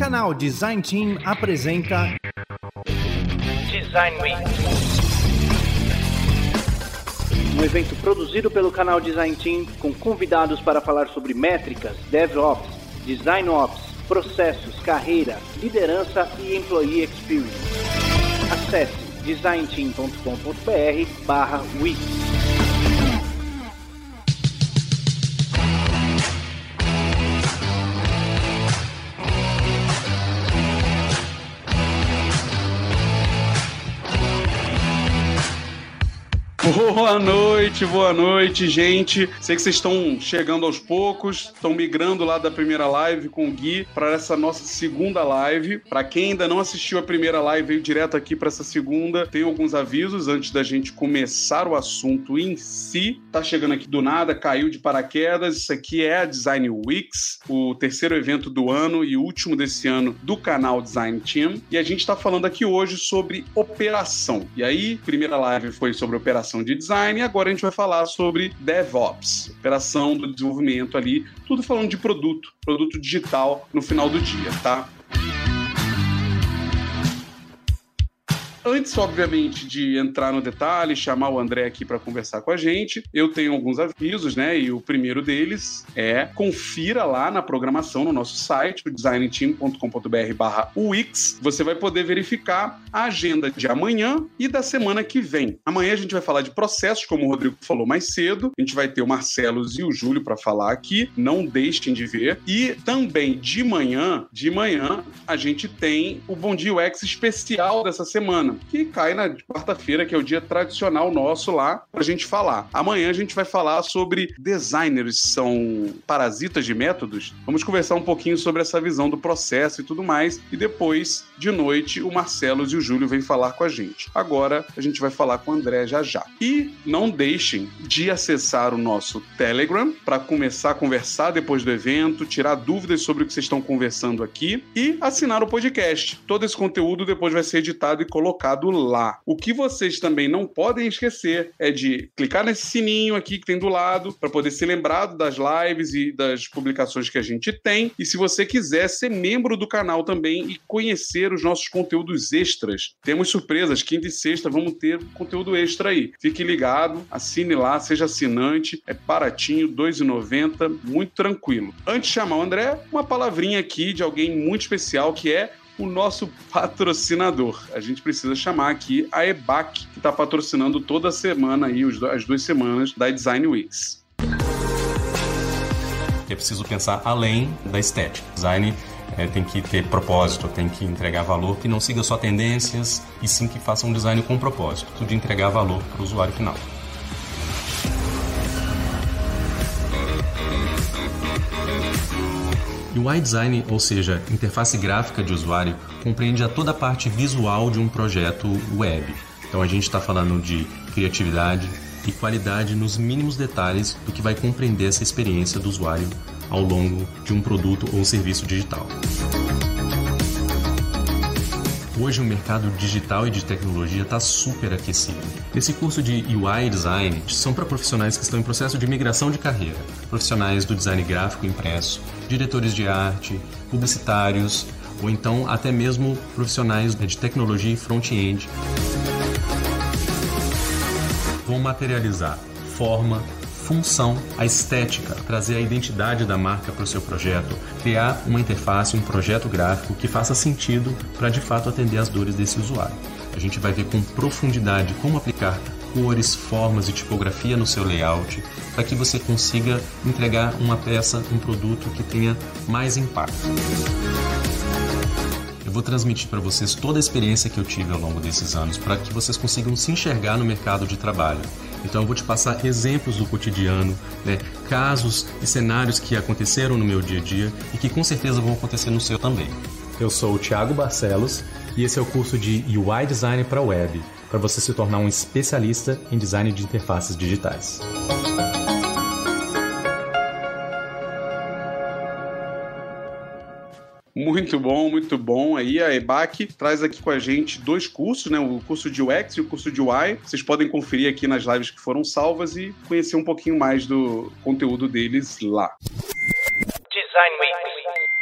Canal Design Team apresenta Design Week. Um evento produzido pelo canal Design Team com convidados para falar sobre métricas, DevOps, Design Ops, processos, carreira, liderança e Employee Experience. Acesse designteam.com.br/week. Boa noite, boa noite, gente. Sei que vocês estão chegando aos poucos, estão migrando lá da primeira live com o Gui para essa nossa segunda live. Para quem ainda não assistiu a primeira live, veio direto aqui para essa segunda. Tem alguns avisos antes da gente começar o assunto em si. Tá chegando aqui do nada, caiu de paraquedas. Isso aqui é a Design Weeks, o terceiro evento do ano e último desse ano do canal Design Team. E a gente está falando aqui hoje sobre operação. E aí, primeira live foi sobre operação operação de design e agora a gente vai falar sobre DevOps, operação do desenvolvimento ali, tudo falando de produto, produto digital no final do dia, tá? Antes, obviamente, de entrar no detalhe, chamar o André aqui para conversar com a gente, eu tenho alguns avisos, né? E o primeiro deles é confira lá na programação no nosso site, o designteam.com.br/wix. Você vai poder verificar a agenda de amanhã e da semana que vem. Amanhã a gente vai falar de processos, como o Rodrigo falou mais cedo. A gente vai ter o Marcelo e o Júlio para falar aqui. Não deixem de ver. E também de manhã, de manhã, a gente tem o Bom Dia UX especial dessa semana semana, que cai na quarta-feira, que é o dia tradicional nosso lá, pra gente falar. Amanhã a gente vai falar sobre designers são parasitas de métodos. Vamos conversar um pouquinho sobre essa visão do processo e tudo mais. E depois, de noite, o Marcelo e o Júlio vêm falar com a gente. Agora a gente vai falar com o André já já. E não deixem de acessar o nosso Telegram para começar a conversar depois do evento, tirar dúvidas sobre o que vocês estão conversando aqui e assinar o podcast. Todo esse conteúdo depois vai ser editado e colocado colocado lá. O que vocês também não podem esquecer é de clicar nesse sininho aqui que tem do lado para poder ser lembrado das lives e das publicações que a gente tem. E se você quiser ser membro do canal também e conhecer os nossos conteúdos extras, temos surpresas. Quinta e sexta vamos ter conteúdo extra aí. Fique ligado, assine lá, seja assinante. É baratinho, R$ 2,90, muito tranquilo. Antes de chamar o André, uma palavrinha aqui de alguém muito especial que é o nosso patrocinador. A gente precisa chamar aqui a EBAC, que está patrocinando toda semana aí, as duas semanas da Design Weeks. É preciso pensar além da estética. Design é, tem que ter propósito, tem que entregar valor, que não siga só tendências, e sim que faça um design com propósito, de entregar valor para o usuário final. UI design, ou seja, interface gráfica de usuário, compreende a toda a parte visual de um projeto web. Então a gente está falando de criatividade e qualidade nos mínimos detalhes do que vai compreender essa experiência do usuário ao longo de um produto ou serviço digital. Hoje o mercado digital e de tecnologia está super aquecido. Esse curso de UI Design são para profissionais que estão em processo de migração de carreira, profissionais do design gráfico impresso, diretores de arte, publicitários ou então até mesmo profissionais de tecnologia e front-end. Vão materializar forma, função, a estética, trazer a identidade da marca para o seu projeto, criar uma interface, um projeto gráfico que faça sentido para de fato atender às dores desse usuário. A gente vai ver com profundidade como aplicar cores, formas e tipografia no seu layout para que você consiga entregar uma peça, um produto que tenha mais impacto. Eu vou transmitir para vocês toda a experiência que eu tive ao longo desses anos para que vocês consigam se enxergar no mercado de trabalho. Então eu vou te passar exemplos do cotidiano, né, casos e cenários que aconteceram no meu dia a dia e que com certeza vão acontecer no seu também. Eu sou o Thiago Barcelos e esse é o curso de UI Design para Web, para você se tornar um especialista em design de interfaces digitais. Muito bom, muito bom. Aí a EBAC traz aqui com a gente dois cursos, né? O curso de UX e o curso de UI. Vocês podem conferir aqui nas lives que foram salvas e conhecer um pouquinho mais do conteúdo deles lá. Design Week.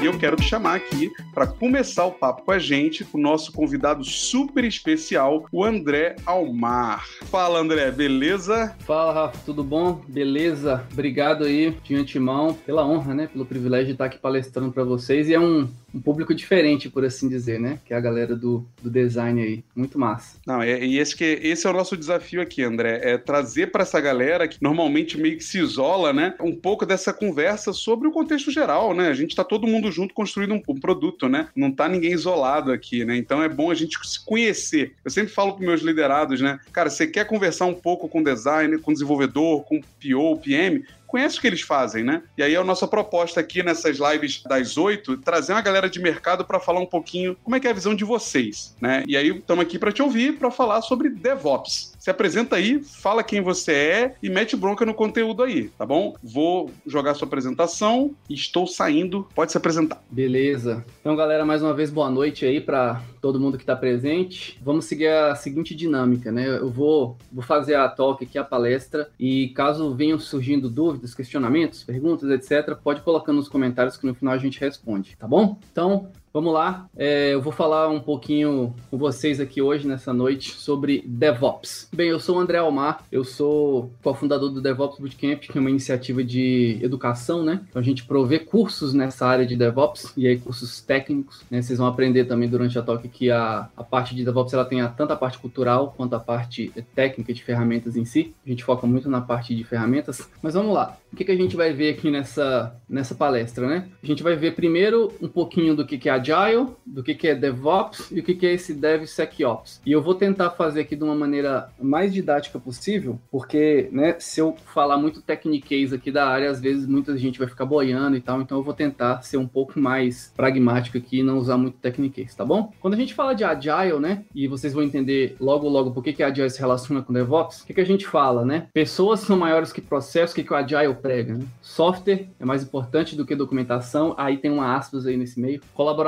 E eu quero te chamar aqui para começar o papo com a gente, o nosso convidado super especial, o André Almar. Fala, André, beleza? Fala, Rafa, tudo bom? Beleza? Obrigado aí de antemão pela honra, né? Pelo privilégio de estar aqui palestrando para vocês. E é um, um público diferente, por assim dizer, né? Que é a galera do, do design aí. Muito massa. Não, é, e esse, que, esse é o nosso desafio aqui, André. É trazer para essa galera que normalmente meio que se isola, né? Um pouco dessa conversa sobre o contexto geral, né? A gente está todo mundo junto construindo um, um, produto, né? Não tá ninguém isolado aqui, né? Então é bom a gente se conhecer. Eu sempre falo para meus liderados, né? Cara, você quer conversar um pouco com designer, com desenvolvedor, com PO, PM? Conhece o que eles fazem, né? E aí a nossa proposta aqui nessas lives das oito, trazer uma galera de mercado para falar um pouquinho como é que é a visão de vocês, né? E aí estamos aqui para te ouvir, para falar sobre DevOps. Se apresenta aí, fala quem você é e mete bronca no conteúdo aí, tá bom? Vou jogar sua apresentação estou saindo. Pode se apresentar. Beleza. Então, galera, mais uma vez boa noite aí para todo mundo que está presente. Vamos seguir a seguinte dinâmica, né? Eu vou, vou fazer a talk aqui, a palestra, e caso venham surgindo dúvidas, questionamentos, perguntas, etc., pode colocar nos comentários que no final a gente responde, tá bom? Então, Vamos lá, é, eu vou falar um pouquinho com vocês aqui hoje, nessa noite, sobre DevOps. Bem, eu sou o André Almar, eu sou cofundador do DevOps Bootcamp, que é uma iniciativa de educação, né? Então a gente provê cursos nessa área de DevOps, e aí cursos técnicos, né? Vocês vão aprender também durante a talk que a, a parte de DevOps ela tem a, tanto a parte cultural quanto a parte técnica de ferramentas em si. A gente foca muito na parte de ferramentas, mas vamos lá. O que, que a gente vai ver aqui nessa, nessa palestra, né? A gente vai ver primeiro um pouquinho do que, que é Agile, do que, que é DevOps e o que, que é esse DevSecOps. E eu vou tentar fazer aqui de uma maneira mais didática possível, porque, né, se eu falar muito techniquez aqui da área, às vezes muita gente vai ficar boiando e tal, então eu vou tentar ser um pouco mais pragmático aqui e não usar muito techniquez, tá bom? Quando a gente fala de Agile, né, e vocês vão entender logo logo por que, que Agile se relaciona com DevOps, o que, que a gente fala, né? Pessoas são maiores que processos, o que, que o Agile prega. Né? Software é mais importante do que documentação, aí tem uma aspas aí nesse meio. Colaboração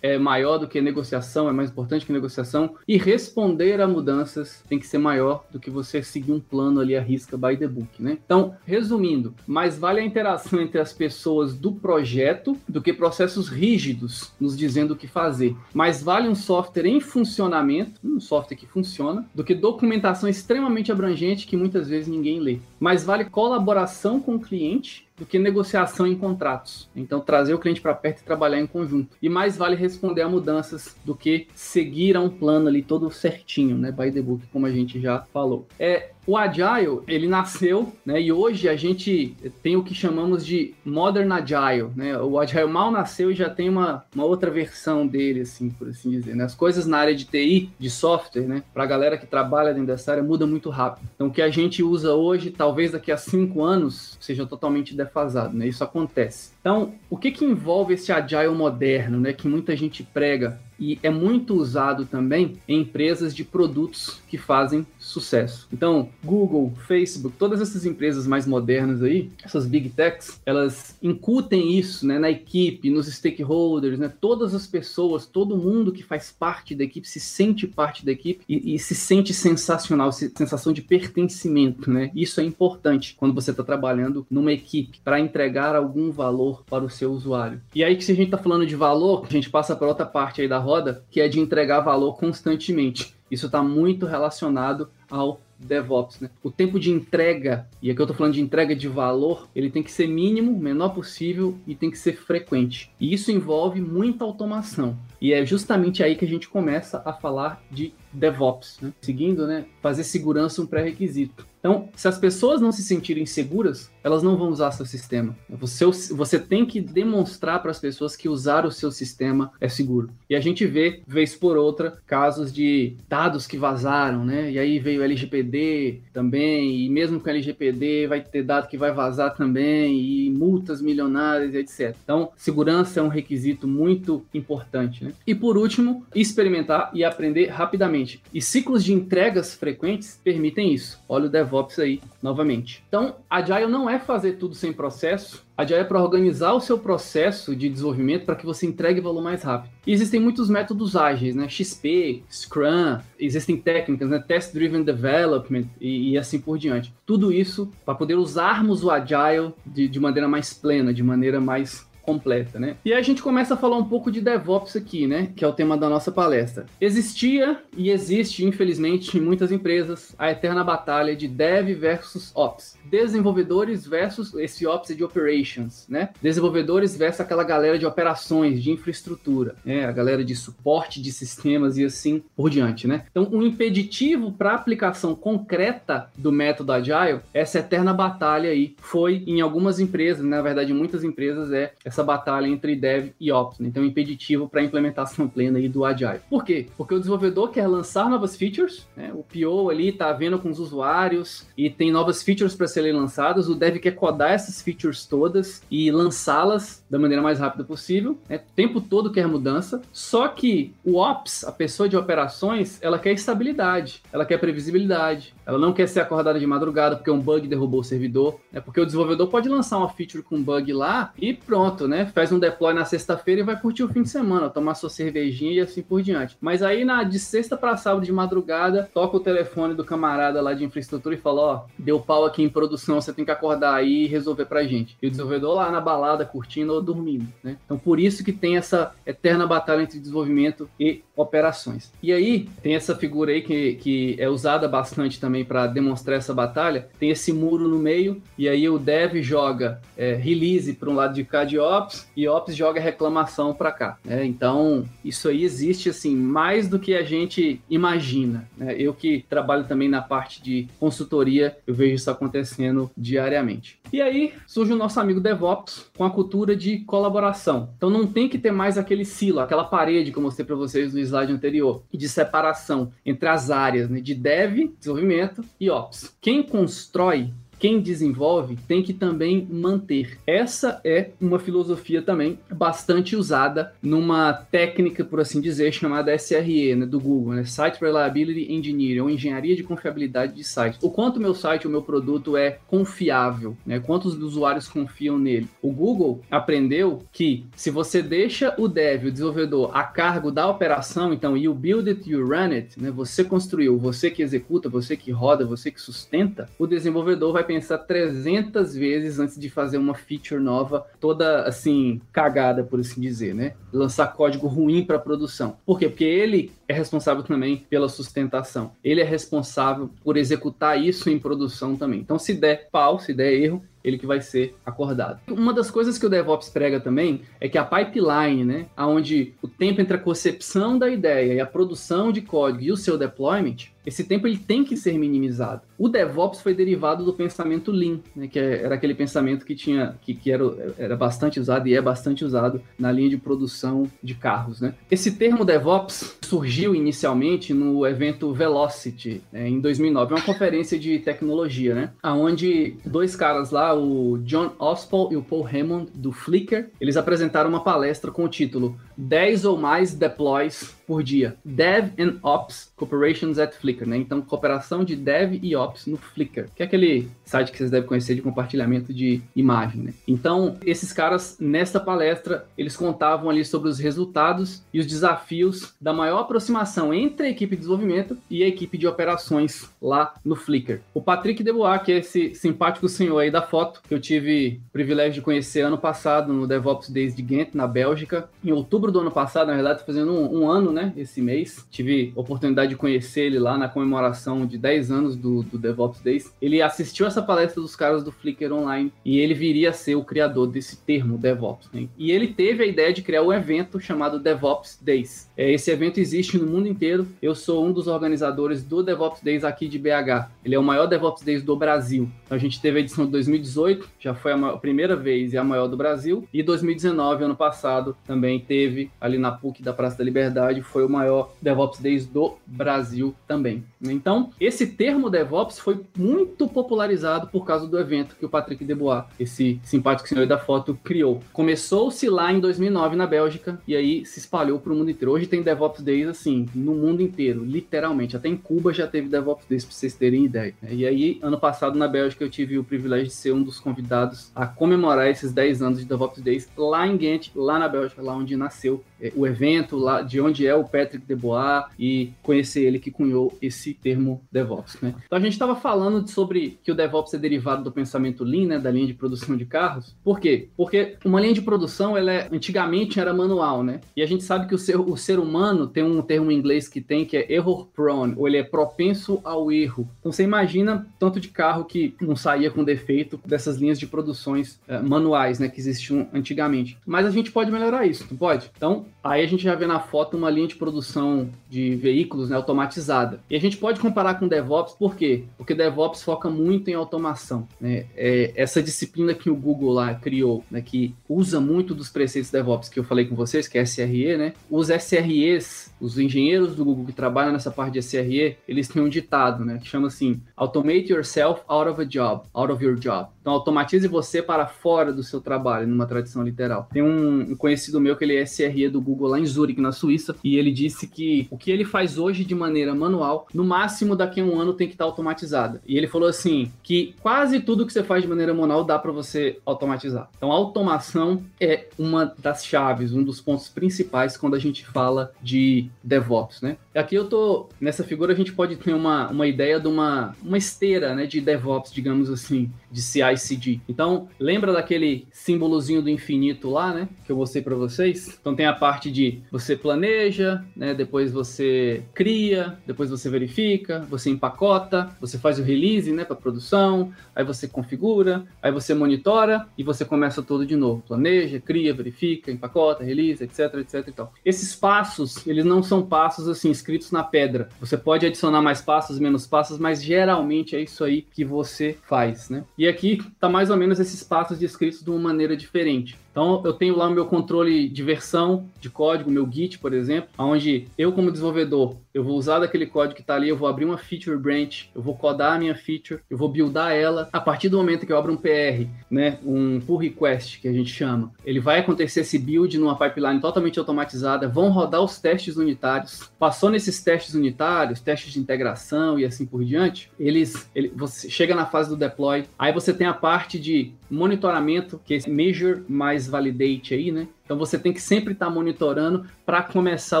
é maior do que negociação, é mais importante que negociação. E responder a mudanças tem que ser maior do que você seguir um plano ali à risca by the book, né? Então, resumindo, mais vale a interação entre as pessoas do projeto do que processos rígidos nos dizendo o que fazer. Mais vale um software em funcionamento, um software que funciona, do que documentação extremamente abrangente que muitas vezes ninguém lê. Mais vale colaboração com o cliente do que negociação em contratos. Então, trazer o cliente para perto e trabalhar em conjunto. E mais vale responder a mudanças do que seguir a um plano ali todo certinho, né? By the book, como a gente já falou. É, o Agile, ele nasceu, né? E hoje a gente tem o que chamamos de Modern Agile, né? O Agile mal nasceu e já tem uma, uma outra versão dele, assim, por assim dizer. Né? As coisas na área de TI, de software, né? Para a galera que trabalha dentro dessa área, muda muito rápido. Então, o que a gente usa hoje, talvez daqui a cinco anos, seja totalmente defasado, né? Isso acontece. Então, o que que envolve esse Agile moderno, né? Que muita gente prega e é muito usado também em empresas de produtos que fazem sucesso. Então, Google, Facebook, todas essas empresas mais modernas aí, essas big techs, elas incutem isso né, na equipe, nos stakeholders, né, todas as pessoas, todo mundo que faz parte da equipe se sente parte da equipe e, e se sente sensacional, sensação de pertencimento. Né? Isso é importante quando você está trabalhando numa equipe para entregar algum valor para o seu usuário. E aí que se a gente está falando de valor, a gente passa para outra parte aí da roda, que é de entregar valor constantemente. Isso está muito relacionado ao DevOps, né? O tempo de entrega, e aqui eu estou falando de entrega de valor, ele tem que ser mínimo, menor possível e tem que ser frequente. E isso envolve muita automação. E é justamente aí que a gente começa a falar de DevOps, né? Seguindo, né? Fazer segurança um pré-requisito. Então, se as pessoas não se sentirem seguras, elas não vão usar seu sistema. Você, você tem que demonstrar para as pessoas que usar o seu sistema é seguro. E a gente vê, vez por outra, casos de dados que vazaram, né? E aí veio o LGPD também, e mesmo com o LGPD vai ter dado que vai vazar também, e multas milionárias, etc. Então, segurança é um requisito muito importante, né? E por último, experimentar e aprender rapidamente. E ciclos de entregas frequentes permitem isso. Olha o DevOps aí novamente. Então, Agile não é fazer tudo sem processo, Agile é para organizar o seu processo de desenvolvimento para que você entregue valor mais rápido. E existem muitos métodos ágeis, né? XP, Scrum, existem técnicas, né? Test Driven Development e, e assim por diante. Tudo isso para poder usarmos o Agile de, de maneira mais plena, de maneira mais completa, né? E aí a gente começa a falar um pouco de DevOps aqui, né? Que é o tema da nossa palestra. Existia e existe, infelizmente, em muitas empresas, a eterna batalha de Dev versus Ops. Desenvolvedores versus esse Ops de Operations, né? Desenvolvedores versus aquela galera de operações, de infraestrutura, né? A galera de suporte de sistemas e assim por diante, né? Então, um impeditivo para a aplicação concreta do método Agile, essa eterna batalha aí foi em algumas empresas, na verdade, muitas empresas é essa batalha entre Dev e Ops, né? então impeditivo para a implementação plena aí do Agile. Por quê? Porque o desenvolvedor quer lançar novas features, né? o PO ali está vendo com os usuários e tem novas features para serem lançadas, o Dev quer codar essas features todas e lançá-las da maneira mais rápida possível, né? o tempo todo quer mudança, só que o Ops, a pessoa de operações, ela quer estabilidade, ela quer previsibilidade, ela não quer ser acordada de madrugada porque um bug derrubou o servidor, né? Porque o desenvolvedor pode lançar uma feature com bug lá e pronto, né? Faz um deploy na sexta-feira e vai curtir o fim de semana, tomar sua cervejinha e assim por diante. Mas aí na de sexta para sábado de madrugada, toca o telefone do camarada lá de infraestrutura e fala: "Ó, deu pau aqui em produção, você tem que acordar aí e resolver pra gente". E o desenvolvedor lá na balada curtindo ou dormindo, né? Então por isso que tem essa eterna batalha entre desenvolvimento e operações. E aí tem essa figura aí que, que é usada bastante também para demonstrar essa batalha. Tem esse muro no meio e aí o dev joga é, release para um lado de cá de ops e ops joga reclamação para cá. Né? Então isso aí existe assim mais do que a gente imagina. Né? Eu que trabalho também na parte de consultoria, eu vejo isso acontecendo diariamente. E aí surge o nosso amigo DevOps com a cultura de colaboração. Então não tem que ter mais aquele silo, aquela parede que eu mostrei para vocês no slide anterior, de separação entre as áreas né, de dev, desenvolvimento e ops. Quem constrói quem desenvolve tem que também manter. Essa é uma filosofia também bastante usada numa técnica, por assim dizer, chamada SRE, né, do Google, né, Site Reliability Engineering, ou engenharia de confiabilidade de sites. O quanto meu site, o meu produto é confiável, né, quantos usuários confiam nele. O Google aprendeu que se você deixa o dev, o desenvolvedor, a cargo da operação, então you build it, you run it, né, você construiu, você que executa, você que roda, você que sustenta, o desenvolvedor vai pensar 300 vezes antes de fazer uma feature nova, toda assim, cagada, por assim dizer, né? Lançar código ruim para produção. Por quê? Porque ele é responsável também pela sustentação. Ele é responsável por executar isso em produção também. Então, se der pau, se der erro, ele que vai ser acordado. Uma das coisas que o DevOps prega também é que a pipeline, né, aonde o tempo entre a concepção da ideia e a produção de código e o seu deployment, esse tempo ele tem que ser minimizado. O DevOps foi derivado do pensamento Lean, né, que é, era aquele pensamento que tinha que, que era, era bastante usado e é bastante usado na linha de produção de carros. Né? Esse termo DevOps surgiu inicialmente no evento Velocity né, em 2009, uma conferência de tecnologia, né, aonde dois caras lá, o John Ospel e o Paul Hammond do Flickr, eles apresentaram uma palestra com o título 10 ou mais deploys por dia. Dev and Ops Corporations at Flickr, né? Então, cooperação de Dev e Ops no Flickr, que é aquele site que vocês devem conhecer de compartilhamento de imagem, né? Então, esses caras, nesta palestra, eles contavam ali sobre os resultados e os desafios da maior aproximação entre a equipe de desenvolvimento e a equipe de operações lá no Flickr. O Patrick Debois, que é esse simpático senhor aí da foto, que eu tive o privilégio de conhecer ano passado no DevOps Days de Ghent, na Bélgica, em outubro do ano passado, na verdade, fazendo um, um ano, né? Né, esse mês. Tive oportunidade de conhecer ele lá na comemoração de 10 anos do, do DevOps Days. Ele assistiu essa palestra dos caras do Flickr Online e ele viria a ser o criador desse termo DevOps. Né? E ele teve a ideia de criar um evento chamado DevOps Days. É, esse evento existe no mundo inteiro. Eu sou um dos organizadores do DevOps Days aqui de BH. Ele é o maior DevOps Days do Brasil. A gente teve a edição de 2018, já foi a, maior, a primeira vez e a maior do Brasil. E 2019, ano passado, também teve ali na PUC da Praça da Liberdade foi o maior DevOps Days do Brasil também. Então, esse termo DevOps foi muito popularizado por causa do evento que o Patrick Debois, esse simpático senhor da foto, criou. Começou-se lá em 2009 na Bélgica e aí se espalhou para o mundo inteiro. Hoje tem DevOps Days assim, no mundo inteiro, literalmente. Até em Cuba já teve DevOps Days, para vocês terem ideia. E aí, ano passado na Bélgica, eu tive o privilégio de ser um dos convidados a comemorar esses 10 anos de DevOps Days lá em Ghent, lá na Bélgica, lá onde nasceu é, o evento, lá de onde é o Patrick Debois e conhecer ele que cunhou esse termo DevOps, né? Então a gente estava falando sobre que o DevOps é derivado do pensamento Lean, né, da linha de produção de carros. Por quê? Porque uma linha de produção, ela é, antigamente era manual, né? E a gente sabe que o ser, o ser humano tem um termo em inglês que tem que é error prone, ou ele é propenso ao erro. Então você imagina tanto de carro que não saía com defeito dessas linhas de produções uh, manuais, né, que existiam antigamente. Mas a gente pode melhorar isso, não pode? Então, aí a gente já vê na foto uma linha de produção de veículos né, automatizada. E a gente pode comparar com DevOps, por quê? Porque DevOps foca muito em automação. Né? É essa disciplina que o Google lá criou, né, que usa muito dos preceitos DevOps que eu falei com vocês, que é SRE, né? Os SREs, os engenheiros do Google que trabalham nessa parte de SRE, eles têm um ditado, né, que chama assim: Automate yourself out of a job, out of your job. Então, automatize você para fora do seu trabalho, numa tradição literal. Tem um, conhecido meu que ele é SRE do Google lá em Zurich, na Suíça, e ele disse que o que ele faz hoje de maneira manual, no máximo daqui a um ano tem que estar automatizada. E ele falou assim, que quase tudo que você faz de maneira manual dá para você automatizar. Então, automação é uma das chaves, um dos pontos principais quando a gente fala de DevOps, né? Aqui eu tô, nessa figura a gente pode ter uma, uma ideia de uma, uma esteira, né, de DevOps, digamos assim, de CI/CD. Então, lembra daquele símbolozinho do infinito lá, né, que eu mostrei para vocês? Então tem a parte de você planeja, né, depois você cria, depois você verifica, você empacota, você faz o release, né, para produção, aí você configura, aí você monitora e você começa tudo de novo. Planeja, cria, verifica, empacota, release, etc, etc e tal. Esses passos, eles não são passos assim escritos na pedra. Você pode adicionar mais passos, menos passos, mas geralmente é isso aí que você faz, né? E aqui tá mais ou menos esses passos descritos de uma maneira diferente. Então, eu tenho lá o meu controle de versão de código, meu Git, por exemplo, onde eu, como desenvolvedor, eu vou usar daquele código que está ali, eu vou abrir uma feature branch, eu vou codar a minha feature, eu vou buildar ela. A partir do momento que eu abro um PR, né, um pull request, que a gente chama, ele vai acontecer esse build numa pipeline totalmente automatizada, vão rodar os testes unitários. Passou nesses testes unitários, testes de integração e assim por diante, eles, ele, você chega na fase do deploy, aí você tem a parte de monitoramento, que é esse measure mais validate aí, né? Então você tem que sempre estar tá monitorando para começar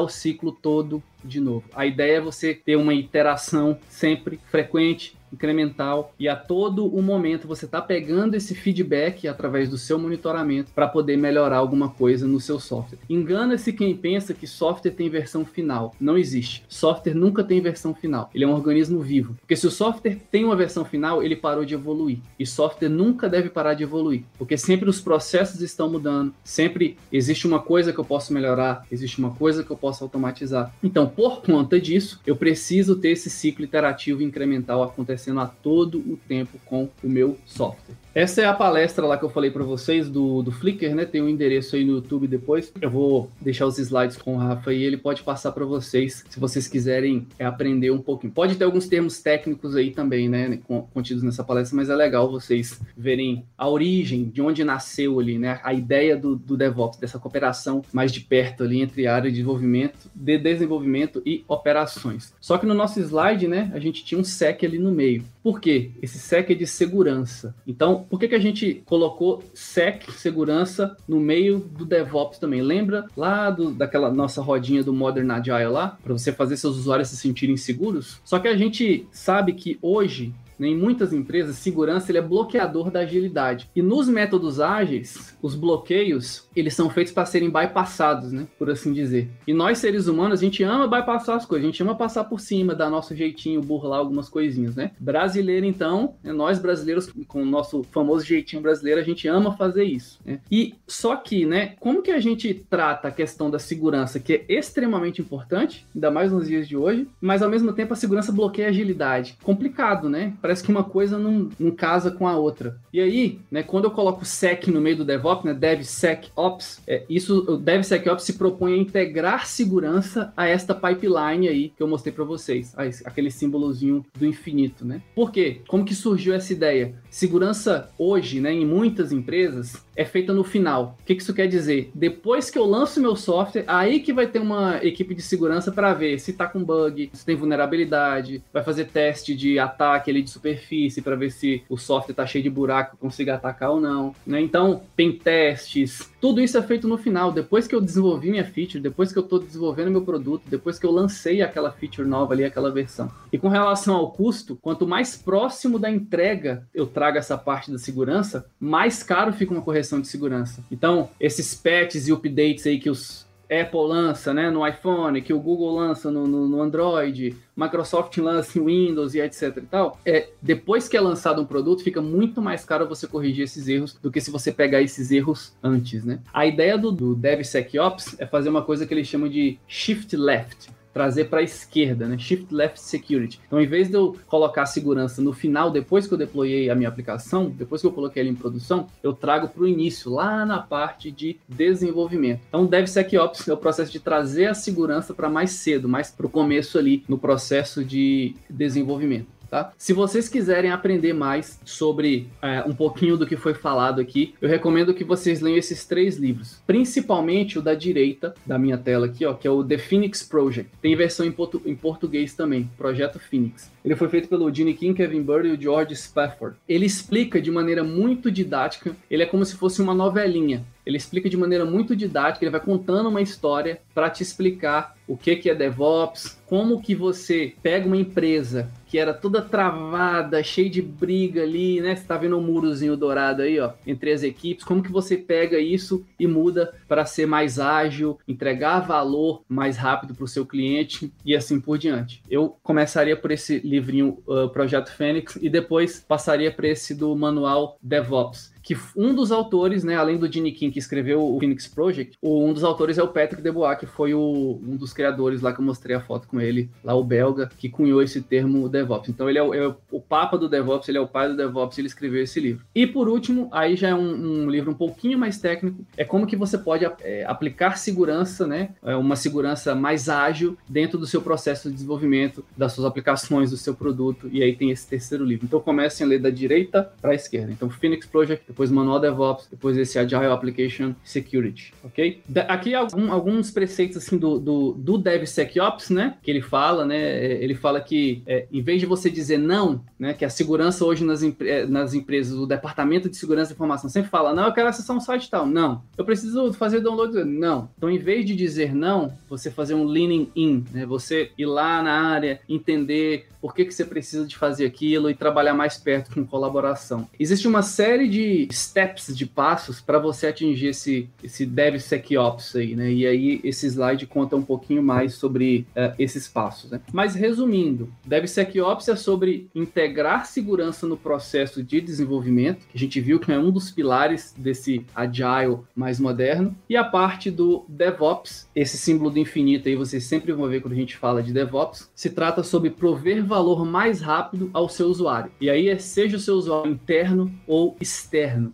o ciclo todo de novo. A ideia é você ter uma iteração sempre frequente, incremental e a todo o momento você está pegando esse feedback através do seu monitoramento para poder melhorar alguma coisa no seu software. Engana-se quem pensa que software tem versão final. Não existe. Software nunca tem versão final. Ele é um organismo vivo. Porque se o software tem uma versão final, ele parou de evoluir. E software nunca deve parar de evoluir, porque sempre os processos estão mudando, sempre existe uma coisa que eu posso melhorar, existe uma coisa que eu posso automatizar. Então, por conta disso, eu preciso ter esse ciclo iterativo incremental acontecendo acontecendo a todo o tempo com o meu software. Essa é a palestra lá que eu falei para vocês do, do Flickr, né? Tem um endereço aí no YouTube depois. Eu vou deixar os slides com o Rafa e ele pode passar para vocês se vocês quiserem é, aprender um pouquinho. Pode ter alguns termos técnicos aí também, né? Contidos nessa palestra, mas é legal vocês verem a origem, de onde nasceu ali, né? A ideia do, do DevOps, dessa cooperação mais de perto ali entre área de desenvolvimento, de desenvolvimento e operações. Só que no nosso slide, né? A gente tinha um SEC ali no meio. Por quê? Esse SEC é de segurança. Então, por que, que a gente colocou SEC, segurança, no meio do DevOps também? Lembra lá do, daquela nossa rodinha do Modern Agile lá? Para você fazer seus usuários se sentirem seguros? Só que a gente sabe que hoje né, em muitas empresas, segurança ele é bloqueador da agilidade. E nos métodos ágeis, os bloqueios, eles são feitos para serem bypassados, né, por assim dizer. E nós, seres humanos, a gente ama bypassar as coisas, a gente ama passar por cima, dar nosso jeitinho, burlar algumas coisinhas, né? Brasileiro, então, né, nós brasileiros, com o nosso famoso jeitinho brasileiro, a gente ama fazer isso. Né? E só que, né, como que a gente trata a questão da segurança, que é extremamente importante, ainda mais nos dias de hoje, mas ao mesmo tempo a segurança bloqueia a agilidade. Complicado, né? Parece que uma coisa não, não casa com a outra. E aí, né, quando eu coloco sec no meio do DevOps, né, DevSecOps, é, isso, o DevSecOps se propõe a integrar segurança a esta pipeline aí que eu mostrei para vocês, aquele símbolozinho do infinito, né? Por quê? Como que surgiu essa ideia? Segurança hoje, né, em muitas empresas, é feita no final. O que isso quer dizer? Depois que eu lanço meu software, aí que vai ter uma equipe de segurança para ver se tá com bug, se tem vulnerabilidade, vai fazer teste de ataque ali de superfície para ver se o software está cheio de buraco, consiga atacar ou não. Né? Então, tem testes, Tudo isso é feito no final, depois que eu desenvolvi minha feature, depois que eu estou desenvolvendo meu produto, depois que eu lancei aquela feature nova ali, aquela versão. E com relação ao custo, quanto mais próximo da entrega eu trago essa parte da segurança, mais caro fica uma correção de segurança. Então, esses patches e updates aí que os Apple lança né, no iPhone, que o Google lança no, no, no, Android, Microsoft lança em Windows e etc e tal, é, depois que é lançado um produto, fica muito mais caro você corrigir esses erros do que se você pegar esses erros antes, né? A ideia do, do DevSecOps é fazer uma coisa que eles chamam de shift left trazer para a esquerda, né? Shift Left Security. Então, em vez de eu colocar a segurança no final, depois que eu deployei a minha aplicação, depois que eu coloquei ela em produção, eu trago para o início, lá na parte de desenvolvimento. Então, DevSecOps é o processo de trazer a segurança para mais cedo, mais para o começo ali no processo de desenvolvimento. Tá? Se vocês quiserem aprender mais sobre é, um pouquinho do que foi falado aqui, eu recomendo que vocês leiam esses três livros, principalmente o da direita da minha tela aqui, ó, que é o The Phoenix Project. Tem versão em, portu em português também, Projeto Phoenix. Ele foi feito pelo Gene King, Kevin Bird e o George Spafford. Ele explica de maneira muito didática, ele é como se fosse uma novelinha. Ele explica de maneira muito didática, ele vai contando uma história para te explicar o que, que é DevOps, como que você pega uma empresa que era toda travada, cheia de briga ali, né? Você tá vendo o um murozinho dourado aí, ó, entre as equipes, como que você pega isso e muda para ser mais ágil, entregar valor mais rápido para o seu cliente e assim por diante. Eu começaria por esse livrinho uh, Projeto Fênix e depois passaria para esse do manual DevOps que um dos autores, né, além do Gene King que escreveu o Phoenix Project, um dos autores é o Patrick Debois, que foi o, um dos criadores lá que eu mostrei a foto com ele, lá o belga, que cunhou esse termo DevOps. Então ele é o, é o papa do DevOps, ele é o pai do DevOps, ele escreveu esse livro. E por último, aí já é um, um livro um pouquinho mais técnico, é como que você pode é, aplicar segurança, né, é uma segurança mais ágil dentro do seu processo de desenvolvimento, das suas aplicações, do seu produto, e aí tem esse terceiro livro. Então comecem a ler da direita para a esquerda. Então Phoenix Project, depois Manual DevOps, depois esse Agile Application Security, ok? Aqui algum, alguns preceitos assim do, do, do DevSecOps, né? Que ele fala, né? É, ele fala que é, em vez de você dizer não, né? Que a segurança hoje nas, é, nas empresas, o departamento de segurança de informação sempre fala, não, eu quero acessar um site tal. Não. Eu preciso fazer download. Não. Então, em vez de dizer não, você fazer um leaning in, né? Você ir lá na área, entender por que, que você precisa de fazer aquilo e trabalhar mais perto com colaboração. Existe uma série de steps, de passos para você atingir esse, esse DevSecOps aí, né? E aí esse slide conta um pouquinho mais sobre uh, esses passos, né? Mas resumindo, DevSecOps é sobre integrar segurança no processo de desenvolvimento, que a gente viu que é um dos pilares desse Agile mais moderno, e a parte do DevOps, esse símbolo do infinito aí vocês sempre vão ver quando a gente fala de DevOps, se trata sobre prover valor mais rápido ao seu usuário. E aí, seja o seu usuário interno ou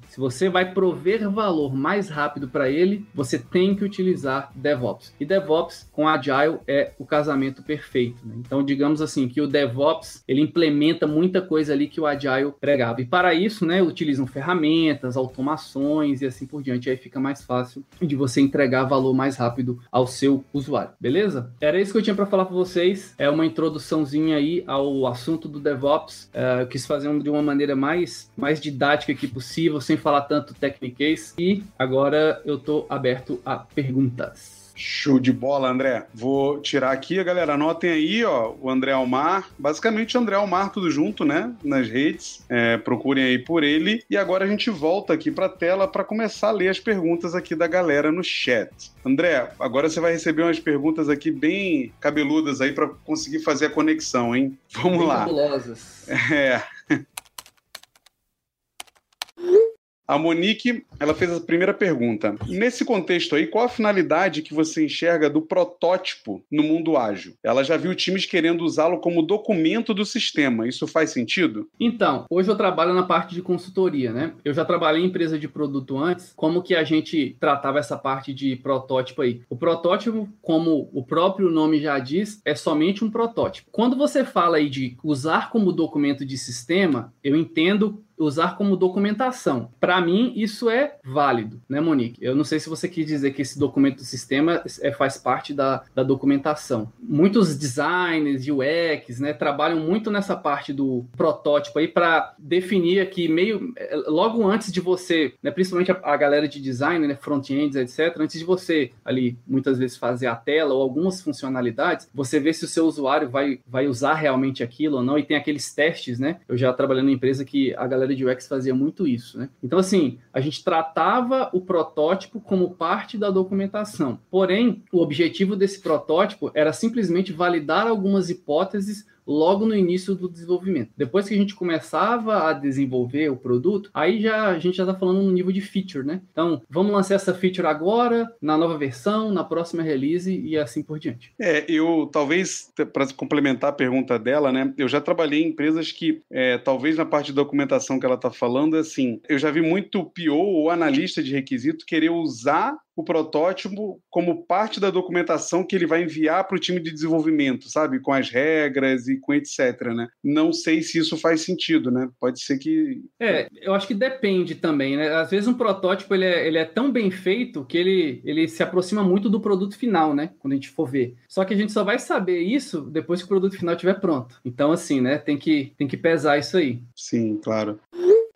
Se você vai prover valor mais rápido para ele, você tem que utilizar DevOps. E DevOps com Agile é o casamento perfeito. Né? Então, digamos assim, que o DevOps ele implementa muita coisa ali que o Agile pregava. E para isso, né, utilizam ferramentas, automações e assim por diante. Aí fica mais fácil de você entregar valor mais rápido ao seu usuário. Beleza? Era isso que eu tinha para falar para vocês. É uma introduçãozinha aí ao assunto do DevOps. Uh, eu quis fazer de uma maneira mais, mais didática que possível, sem falar tanto tecniquez. E agora eu estou aberto a perguntas. Show de bola, André. Vou tirar aqui, galera. Anotem aí, ó, o André Almar. Basicamente, André Almar, tudo junto, né? Nas redes. É, procurem aí por ele. E agora a gente volta aqui para a tela para começar a ler as perguntas aqui da galera no chat. André, agora você vai receber umas perguntas aqui bem cabeludas aí para conseguir fazer a conexão, hein? Vamos bem lá. Cabulosas. É. A Monique, ela fez a primeira pergunta. Nesse contexto aí, qual a finalidade que você enxerga do protótipo no mundo ágil? Ela já viu times querendo usá-lo como documento do sistema. Isso faz sentido? Então, hoje eu trabalho na parte de consultoria, né? Eu já trabalhei em empresa de produto antes. Como que a gente tratava essa parte de protótipo aí? O protótipo, como o próprio nome já diz, é somente um protótipo. Quando você fala aí de usar como documento de sistema, eu entendo usar como documentação. Para mim, isso é válido, né, Monique? Eu não sei se você quis dizer que esse documento do sistema é, faz parte da, da documentação. Muitos designers, UX, né, trabalham muito nessa parte do protótipo aí para definir aqui meio logo antes de você, né, principalmente a, a galera de design, né, front-ends, etc, antes de você ali muitas vezes fazer a tela ou algumas funcionalidades, você vê se o seu usuário vai, vai usar realmente aquilo ou não e tem aqueles testes, né? Eu já trabalhei numa empresa que a galera de UX fazia muito isso, né? Então assim, a gente tratava o protótipo como parte da documentação. Porém, o objetivo desse protótipo era simplesmente validar algumas hipóteses logo no início do desenvolvimento. Depois que a gente começava a desenvolver o produto, aí já a gente já está falando no nível de feature, né? Então, vamos lançar essa feature agora, na nova versão, na próxima release e assim por diante. É, eu talvez, para complementar a pergunta dela, né? Eu já trabalhei em empresas que, é, talvez na parte de documentação que ela está falando, assim, eu já vi muito PO ou analista de requisito querer usar o protótipo como parte da documentação que ele vai enviar para o time de desenvolvimento, sabe? Com as regras e com etc, né? Não sei se isso faz sentido, né? Pode ser que... É, eu acho que depende também, né? Às vezes um protótipo, ele é, ele é tão bem feito que ele, ele se aproxima muito do produto final, né? Quando a gente for ver. Só que a gente só vai saber isso depois que o produto final estiver pronto. Então, assim, né? Tem que, tem que pesar isso aí. Sim, claro.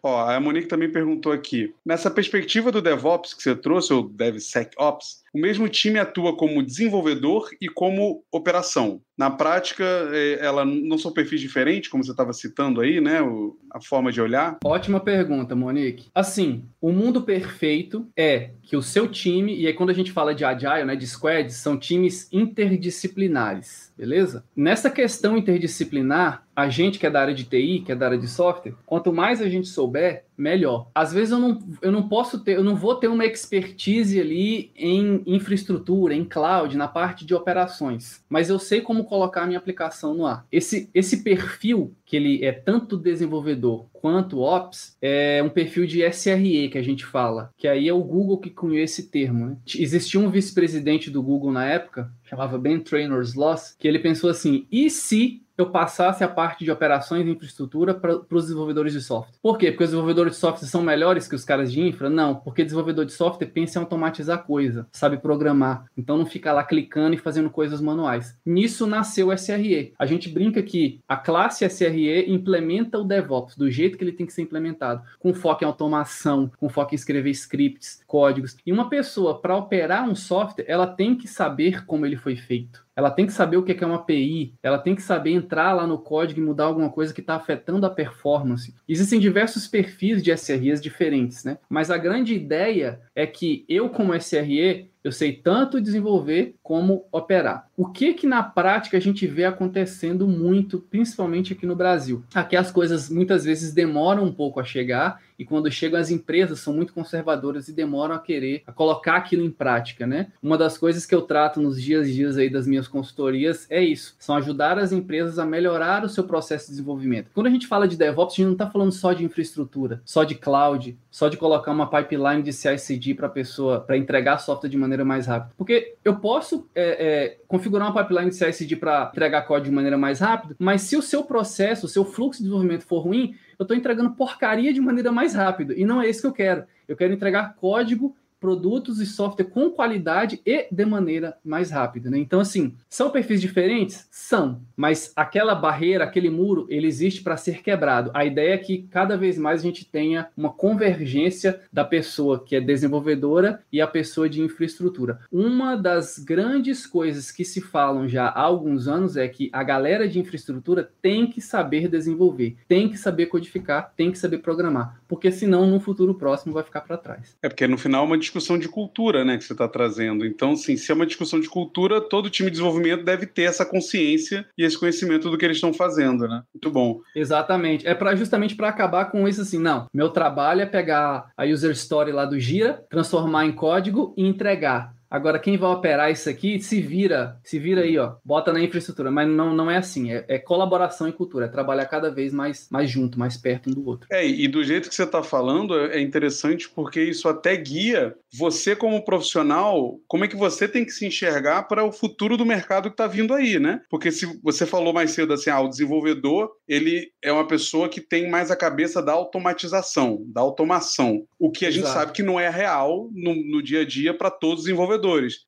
Ó, a Monique também perguntou aqui. Nessa perspectiva do DevOps que você trouxe, ou DevSecOps, o mesmo time atua como desenvolvedor e como operação. Na prática, é, ela não são perfis diferentes, como você estava citando aí, né? O, a forma de olhar. Ótima pergunta, Monique. Assim, o mundo perfeito é que o seu time, e aí quando a gente fala de agile, né, de squads, são times interdisciplinares, beleza? Nessa questão interdisciplinar, a gente que é da área de TI, que é da área de software, quanto mais a gente souber, melhor. Às vezes eu não, eu não posso ter, eu não vou ter uma expertise ali em infraestrutura, em cloud, na parte de operações, mas eu sei como colocar a minha aplicação no ar. Esse, esse perfil que ele é tanto desenvolvedor quanto Ops, é um perfil de SRE que a gente fala, que aí é o Google que cunhou esse termo. Né? Existia um vice-presidente do Google na época, chamava Ben Trainor's Loss, que ele pensou assim: e se eu passasse a parte de operações e infraestrutura para os desenvolvedores de software. Por quê? Porque os desenvolvedores de software são melhores que os caras de infra? Não, porque desenvolvedor de software pensa em automatizar coisa, sabe programar. Então não fica lá clicando e fazendo coisas manuais. Nisso nasceu o SRE. A gente brinca que a classe SRE implementa o DevOps do jeito que ele tem que ser implementado, com foco em automação, com foco em escrever scripts, códigos. E uma pessoa, para operar um software, ela tem que saber como ele foi feito ela tem que saber o que é uma API, ela tem que saber entrar lá no código e mudar alguma coisa que está afetando a performance. Existem diversos perfis de SREs diferentes, né? Mas a grande ideia é que eu, como SRE, eu sei tanto desenvolver como operar. O que que na prática a gente vê acontecendo muito, principalmente aqui no Brasil? Aqui as coisas muitas vezes demoram um pouco a chegar e quando chegam as empresas são muito conservadoras e demoram a querer a colocar aquilo em prática, né? Uma das coisas que eu trato nos dias a dias aí das minhas consultorias é isso, são ajudar as empresas a melhorar o seu processo de desenvolvimento. Quando a gente fala de DevOps, a gente não está falando só de infraestrutura, só de cloud, só de colocar uma pipeline de CI/CD para pessoa, para entregar software de maneira mais rápida. Porque eu posso é, é, configurar uma pipeline de CI/CD para entregar código de maneira mais rápida, mas se o seu processo, o seu fluxo de desenvolvimento for ruim, eu estou entregando porcaria de maneira mais rápida. E não é isso que eu quero. Eu quero entregar código produtos e software com qualidade e de maneira mais rápida, né? Então, assim, são perfis diferentes? São, mas aquela barreira, aquele muro, ele existe para ser quebrado. A ideia é que cada vez mais a gente tenha uma convergência da pessoa que é desenvolvedora e a pessoa de infraestrutura. Uma das grandes coisas que se falam já há alguns anos é que a galera de infraestrutura tem que saber desenvolver, tem que saber codificar, tem que saber programar, porque senão no futuro próximo vai ficar para trás. É porque no final uma discussão de cultura, né, que você está trazendo. Então, sim, se é uma discussão de cultura, todo time de desenvolvimento deve ter essa consciência e esse conhecimento do que eles estão fazendo, né? Muito bom. Exatamente. É para justamente para acabar com isso assim, não. Meu trabalho é pegar a user story lá do Gira, transformar em código e entregar. Agora, quem vai operar isso aqui se vira, se vira aí, ó, bota na infraestrutura. Mas não, não é assim, é, é colaboração e cultura, é trabalhar cada vez mais, mais junto, mais perto um do outro. É, e do jeito que você está falando, é interessante porque isso até guia você como profissional, como é que você tem que se enxergar para o futuro do mercado que está vindo aí, né? Porque se você falou mais cedo assim, ah, o desenvolvedor, ele é uma pessoa que tem mais a cabeça da automatização, da automação. O que a Exato. gente sabe que não é real no, no dia a dia para todos os desenvolvedores.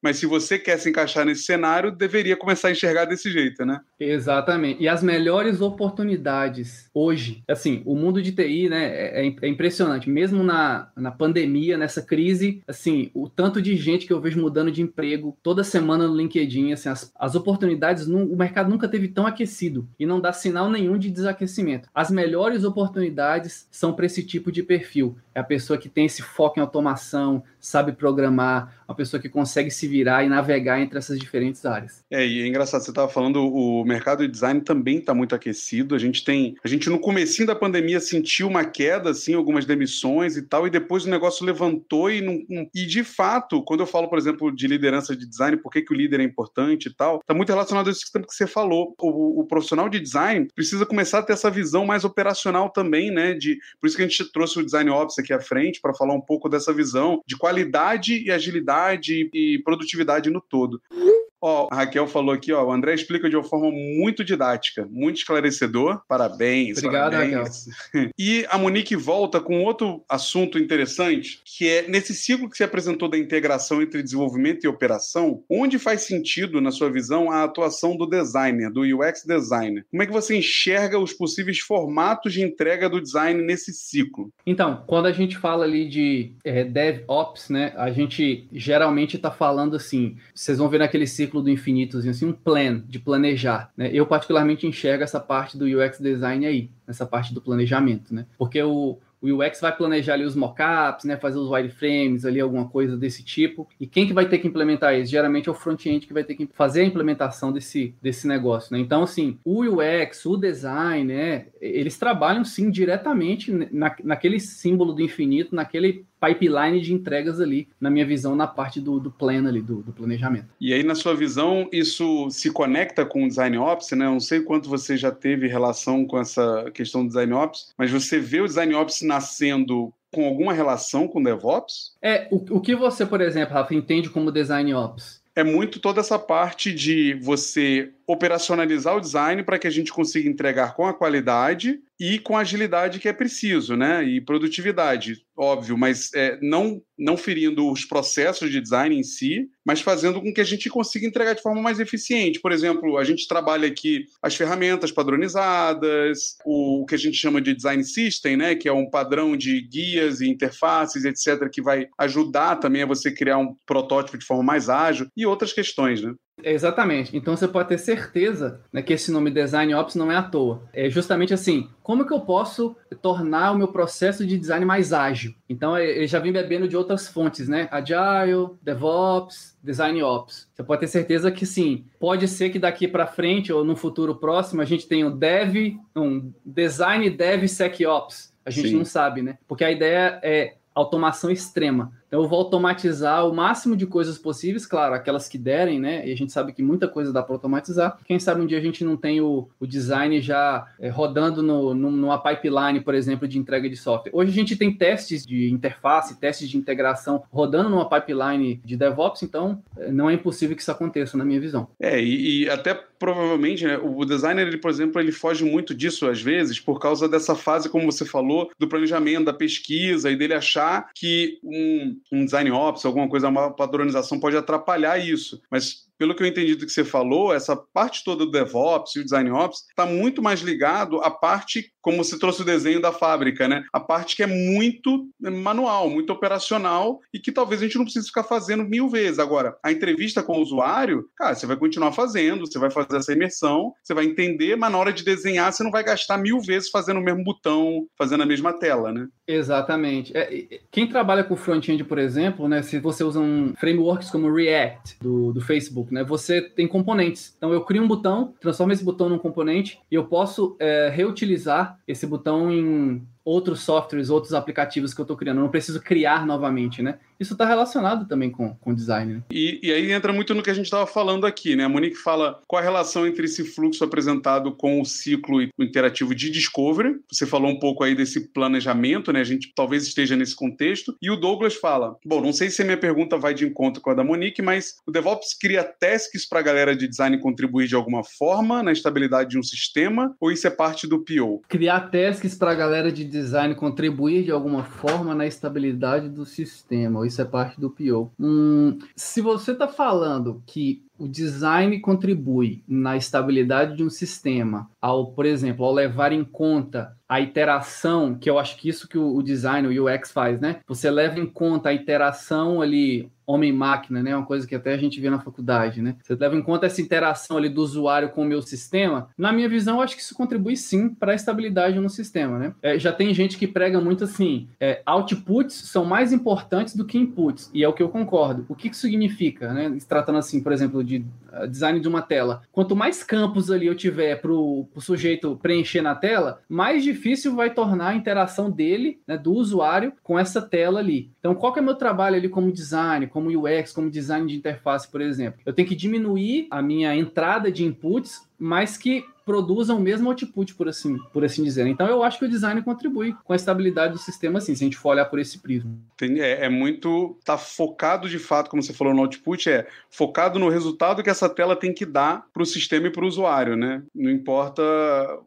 Mas se você quer se encaixar nesse cenário, deveria começar a enxergar desse jeito, né? Exatamente. E as melhores oportunidades hoje, assim, o mundo de TI, né, é, é, é impressionante. Mesmo na, na pandemia, nessa crise, assim, o tanto de gente que eu vejo mudando de emprego toda semana no LinkedIn, assim, as, as oportunidades, o mercado nunca teve tão aquecido e não dá sinal nenhum de desaquecimento. As melhores oportunidades são para esse tipo de perfil. É a pessoa que tem esse foco em automação, sabe programar, uma pessoa que consegue se virar e navegar entre essas diferentes áreas. É, e é engraçado, você estava falando, o mercado de design também está muito aquecido. A gente tem, a gente no comecinho da pandemia sentiu uma queda, assim, algumas demissões e tal, e depois o negócio levantou e não, e de fato, quando eu falo, por exemplo, de liderança de design, por que, que o líder é importante e tal, está muito relacionado a isso que você falou. O, o, profissional de design precisa começar a ter essa visão mais operacional também, né? De, por isso que a gente trouxe o Design Ops aqui à frente para falar um pouco dessa visão de qualidade e agilidade e produtividade no todo. Ó, a Raquel falou aqui, ó, o André explica de uma forma muito didática, muito esclarecedor. Parabéns. Obrigado, parabéns. Raquel. E a Monique volta com outro assunto interessante, que é nesse ciclo que se apresentou da integração entre desenvolvimento e operação, onde faz sentido, na sua visão, a atuação do designer, do UX designer? Como é que você enxerga os possíveis formatos de entrega do design nesse ciclo? Então, quando a gente fala ali de é, DevOps, né, a gente geralmente está falando assim, vocês vão ver naquele ciclo ciclo do infinito, assim, um plan de planejar. Né? Eu particularmente enxergo essa parte do UX design aí, essa parte do planejamento, né? Porque o, o UX vai planejar ali os mockups, né, fazer os wireframes ali, alguma coisa desse tipo. E quem que vai ter que implementar isso? Geralmente é o front-end que vai ter que fazer a implementação desse, desse negócio, né? Então, assim, o UX, o design, né, eles trabalham sim diretamente na, naquele símbolo do infinito, naquele pipeline de entregas ali, na minha visão, na parte do, do plano ali, do, do, planejamento. E aí, na sua visão, isso se conecta com o Design Ops, né? Eu não sei quanto você já teve relação com essa questão do Design Ops, mas você vê o Design Ops nascendo com alguma relação com DevOps? É, o, o que você, por exemplo, Rafa, entende como Design Ops? É muito toda essa parte de você operacionalizar o design para que a gente consiga entregar com a qualidade e com a agilidade que é preciso, né? E produtividade, óbvio, mas é, não, não ferindo os processos de design em si, mas fazendo com que a gente consiga entregar de forma mais eficiente. Por exemplo, a gente trabalha aqui as ferramentas padronizadas, o que a gente chama de design system, né? Que é um padrão de guias e interfaces, etc., que vai ajudar também a você criar um protótipo de forma mais ágil e outras questões, né? Exatamente. Então você pode ter certeza né, que esse nome Design Ops não é à toa. É justamente assim: como que eu posso tornar o meu processo de design mais ágil? Então ele já vem bebendo de outras fontes, né? Agile, DevOps, Design Ops. Você pode ter certeza que sim. Pode ser que daqui para frente ou no futuro próximo a gente tenha um Dev, um Design Dev SecOps. A gente sim. não sabe, né? Porque a ideia é automação extrema. Então eu vou automatizar o máximo de coisas possíveis, claro, aquelas que derem, né? E a gente sabe que muita coisa dá para automatizar. Quem sabe um dia a gente não tem o, o design já é, rodando no, no, numa pipeline, por exemplo, de entrega de software. Hoje a gente tem testes de interface, testes de integração rodando numa pipeline de DevOps, então é, não é impossível que isso aconteça, na minha visão. É, e, e até provavelmente, né, o designer, ele, por exemplo, ele foge muito disso às vezes por causa dessa fase, como você falou, do planejamento, da pesquisa e dele achar que um, um design ops, alguma coisa, uma padronização pode atrapalhar isso. Mas pelo que eu entendi do que você falou, essa parte toda do DevOps e o Design Ops está muito mais ligado à parte, como você trouxe o desenho da fábrica, né? A parte que é muito manual, muito operacional e que talvez a gente não precise ficar fazendo mil vezes. Agora, a entrevista com o usuário, cara, você vai continuar fazendo, você vai fazer essa imersão, você vai entender, mas na hora de desenhar, você não vai gastar mil vezes fazendo o mesmo botão, fazendo a mesma tela, né? Exatamente. É, quem trabalha com front-end, por exemplo, né? Se você usa um frameworks como React do, do Facebook, né? Você tem componentes. Então eu crio um botão, transformo esse botão num componente e eu posso é, reutilizar esse botão em outros softwares, outros aplicativos que eu estou criando. Eu não preciso criar novamente, né? Isso está relacionado também com, com design. Né? E, e, aí entra muito no que a gente estava falando aqui, né? A Monique fala qual a relação entre esse fluxo apresentado com o ciclo interativo de discovery. Você falou um pouco aí desse planejamento, né? A gente talvez esteja nesse contexto. E o Douglas fala: bom, não sei se a minha pergunta vai de encontro com a da Monique, mas o DevOps cria tasks para a galera de design contribuir de alguma forma na estabilidade de um sistema, ou isso é parte do PO? Criar tasks para a galera de design contribuir de alguma forma na estabilidade do sistema, isso é parte do PO. Hum, se você está falando que o design contribui na estabilidade de um sistema, ao, por exemplo, ao levar em conta a iteração, que eu acho que isso que o, design, o UX faz, né? Você leva em conta a interação ali homem-máquina, né? Uma coisa que até a gente vê na faculdade, né? Você leva em conta essa interação ali do usuário com o meu sistema. Na minha visão, eu acho que isso contribui sim para a estabilidade no sistema, né? É, já tem gente que prega muito assim: é, outputs são mais importantes do que inputs, e é o que eu concordo. O que isso significa, né? Se tratando assim, por exemplo, de uh, design de uma tela. Quanto mais campos ali eu tiver para o sujeito preencher na tela, mais difícil vai tornar a interação dele, né, do usuário, com essa tela ali. Então, qual que é o meu trabalho ali como design, como UX, como design de interface, por exemplo? Eu tenho que diminuir a minha entrada de inputs, mas que produzam o mesmo output, por assim, por assim dizer. Então, eu acho que o design contribui com a estabilidade do sistema, assim, se a gente for olhar por esse prisma. É, é muito. Tá focado de fato, como você falou no output, é focado no resultado que essa tela tem que dar para o sistema e para o usuário, né? Não importa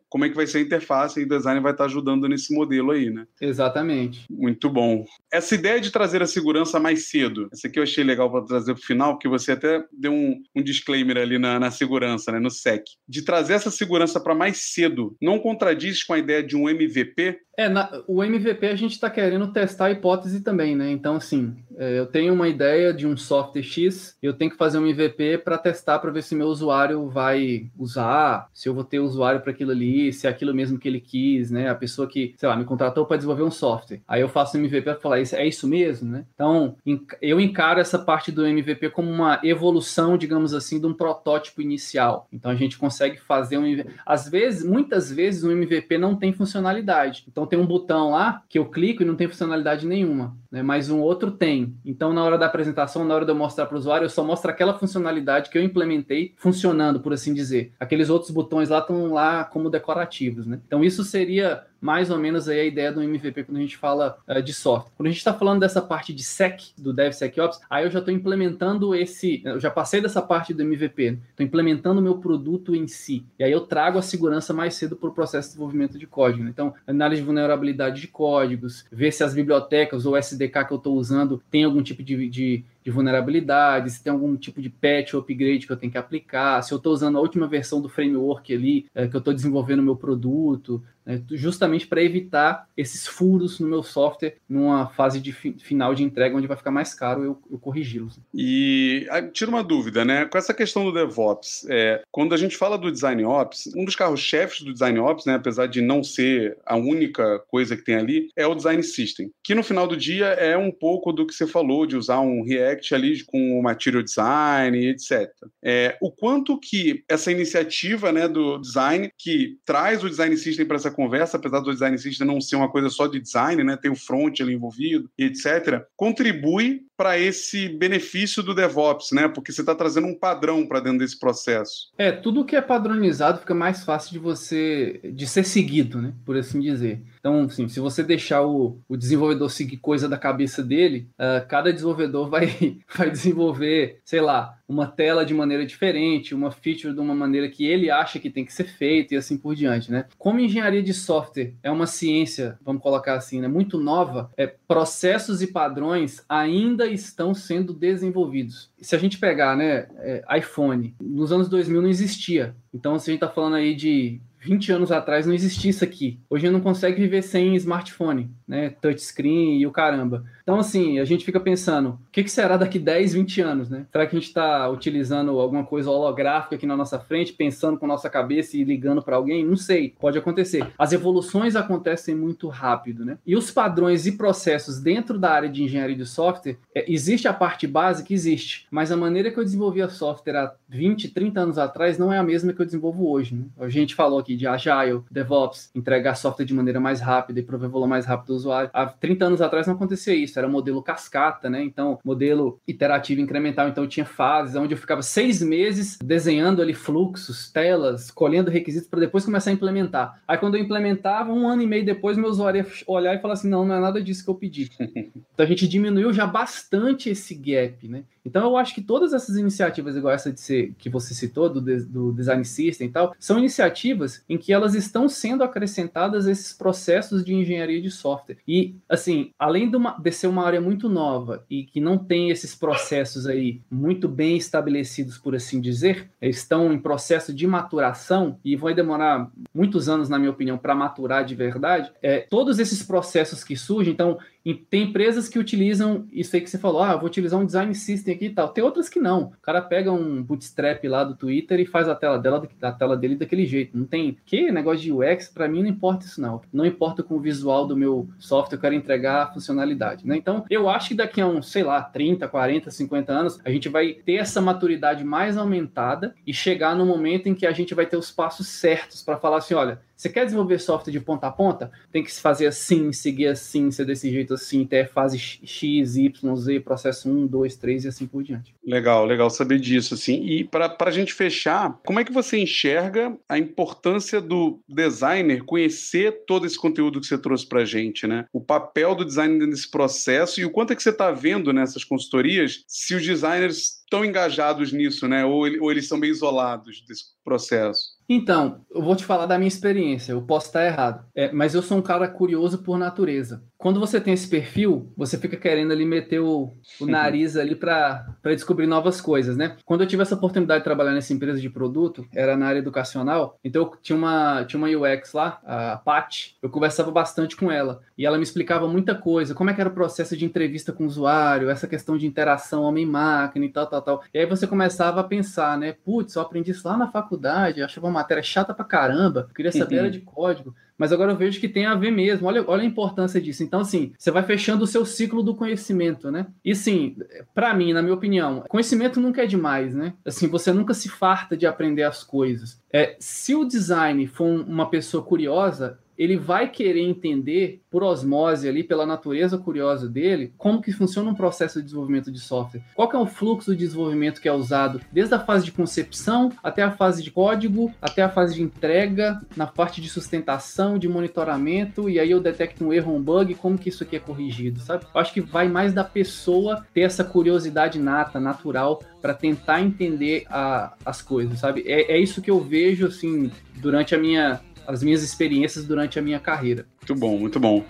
como é que vai ser a interface, e o design vai estar ajudando nesse modelo aí, né? Exatamente. Muito bom. Essa ideia de trazer a segurança mais cedo, essa aqui eu achei legal para trazer para o final, porque você até deu um, um disclaimer ali na, na segurança, né? No SEC. De trazer essa segurança segurança para mais cedo não contradiz com a ideia de um MVP? É, na, o MVP a gente está querendo testar a hipótese também, né? Então, assim, é, eu tenho uma ideia de um software X, eu tenho que fazer um MVP para testar para ver se meu usuário vai usar, se eu vou ter usuário para aquilo ali, se é aquilo mesmo que ele quis, né? A pessoa que, sei lá, me contratou para desenvolver um software. Aí eu faço um MVP para falar, é isso mesmo, né? Então, eu encaro essa parte do MVP como uma evolução, digamos assim, de um protótipo inicial. Então, a gente consegue fazer um às vezes, muitas vezes o MVP não tem funcionalidade. Então tem um botão lá que eu clico e não tem funcionalidade nenhuma, né? Mas um outro tem. Então na hora da apresentação, na hora de eu mostrar para o usuário, eu só mostro aquela funcionalidade que eu implementei funcionando, por assim dizer. Aqueles outros botões lá estão lá como decorativos, né? Então isso seria mais ou menos aí a ideia do MVP quando a gente fala uh, de software. Quando a gente está falando dessa parte de sec, do DevSecOps, aí eu já estou implementando esse, eu já passei dessa parte do MVP, estou implementando o meu produto em si. E aí eu trago a segurança mais cedo para o processo de desenvolvimento de código. Né? Então, análise de vulnerabilidade de códigos, ver se as bibliotecas ou SDK que eu estou usando tem algum tipo de, de de vulnerabilidade, se tem algum tipo de patch ou upgrade que eu tenho que aplicar, se eu estou usando a última versão do framework ali, é, que eu estou desenvolvendo o meu produto, né, justamente para evitar esses furos no meu software numa fase de fi final de entrega, onde vai ficar mais caro eu, eu corrigi-los. E ah, tira uma dúvida, né? Com essa questão do DevOps, é, quando a gente fala do Design Ops, um dos carros-chefes do Design Ops, né, apesar de não ser a única coisa que tem ali, é o Design System, que no final do dia é um pouco do que você falou, de usar um React ali com o Material Design, etc. É, o quanto que essa iniciativa né, do design, que traz o Design System para essa conversa, apesar do design system não ser uma coisa só de design, né, tem o front ali envolvido, etc., contribui para esse benefício do DevOps, né? Porque você está trazendo um padrão para dentro desse processo. É, tudo que é padronizado fica mais fácil de você de ser seguido, né? Por assim dizer. Então, assim, se você deixar o, o desenvolvedor seguir coisa da cabeça dele, uh, cada desenvolvedor vai, vai desenvolver, sei lá, uma tela de maneira diferente, uma feature de uma maneira que ele acha que tem que ser feita e assim por diante, né? Como engenharia de software é uma ciência, vamos colocar assim, né, muito nova, é, processos e padrões ainda estão sendo desenvolvidos. Se a gente pegar, né, é, iPhone, nos anos 2000 não existia. Então, se a gente está falando aí de 20 anos atrás não existia isso aqui. Hoje não consegue viver sem smartphone, né? Touchscreen e o caramba. Então, assim, a gente fica pensando, o que, que será daqui 10, 20 anos, né? Será que a gente está utilizando alguma coisa holográfica aqui na nossa frente, pensando com nossa cabeça e ligando para alguém? Não sei, pode acontecer. As evoluções acontecem muito rápido, né? E os padrões e processos dentro da área de engenharia de software, é, existe a parte básica? Existe. Mas a maneira que eu desenvolvia software há 20, 30 anos atrás não é a mesma que eu desenvolvo hoje, né? A gente falou aqui de Agile, DevOps, entregar software de maneira mais rápida e prover valor mais rápido do usuário. Há 30 anos atrás não acontecia isso, era modelo cascata, né? Então, modelo iterativo incremental, então tinha fases onde eu ficava seis meses desenhando ali fluxos, telas, colhendo requisitos para depois começar a implementar. Aí quando eu implementava, um ano e meio depois, meu usuário ia olhar e falar assim, não, não é nada disso que eu pedi. então a gente diminuiu já bastante esse gap, né? Então eu acho que todas essas iniciativas, igual essa de ser, que você citou, do, do Design System e tal, são iniciativas em que elas estão sendo acrescentadas esses processos de engenharia de software. E, assim, além de, uma, de ser uma área muito nova e que não tem esses processos aí muito bem estabelecidos, por assim dizer, estão em processo de maturação e vão demorar muitos anos, na minha opinião, para maturar de verdade, é, todos esses processos que surgem, então, tem empresas que utilizam isso aí que você falou, ah, vou utilizar um design system aqui e tal. Tem outras que não. O cara pega um bootstrap lá do Twitter e faz a tela dela, a tela dele daquele jeito. Não tem que negócio de UX, para mim não importa isso não. Não importa com o visual do meu software, eu quero entregar a funcionalidade, né? Então, eu acho que daqui a uns, sei lá, 30, 40, 50 anos, a gente vai ter essa maturidade mais aumentada e chegar no momento em que a gente vai ter os passos certos para falar assim, olha, você quer desenvolver software de ponta a ponta? Tem que se fazer assim, seguir assim, ser desse jeito assim, até fase X, Y, Z, processo 1, 2, 3 e assim por diante. Legal, legal saber disso, assim. E para a gente fechar, como é que você enxerga a importância do designer conhecer todo esse conteúdo que você trouxe para a gente, né? O papel do designer nesse processo e o quanto é que você está vendo nessas consultorias se os designers estão engajados nisso, né? Ou, ou eles são meio isolados desse processo? Então, eu vou te falar da minha experiência, eu posso estar errado, é, mas eu sou um cara curioso por natureza. Quando você tem esse perfil, você fica querendo ali meter o, o nariz ali para descobrir novas coisas, né? Quando eu tive essa oportunidade de trabalhar nessa empresa de produto, era na área educacional, então eu tinha uma, tinha uma UX lá, a Pat, eu conversava bastante com ela, e ela me explicava muita coisa, como é que era o processo de entrevista com o usuário, essa questão de interação homem-máquina e tal, tal, tal. E aí você começava a pensar, né? Putz, eu aprendi isso lá na faculdade, achava matéria chata pra caramba, queria saber era de código mas agora eu vejo que tem a ver mesmo. Olha, olha a importância disso. Então, assim, você vai fechando o seu ciclo do conhecimento, né? E, sim, para mim, na minha opinião, conhecimento nunca é demais, né? Assim, você nunca se farta de aprender as coisas. É, se o design for uma pessoa curiosa, ele vai querer entender por osmose ali, pela natureza curiosa dele, como que funciona um processo de desenvolvimento de software. Qual é o fluxo de desenvolvimento que é usado desde a fase de concepção até a fase de código, até a fase de entrega, na parte de sustentação, de monitoramento, e aí eu detecto um erro, um bug, como que isso aqui é corrigido, sabe? Eu acho que vai mais da pessoa ter essa curiosidade nata, natural, para tentar entender a, as coisas, sabe? É, é isso que eu vejo, assim, durante a minha as minhas experiências durante a minha carreira. Muito bom, muito bom.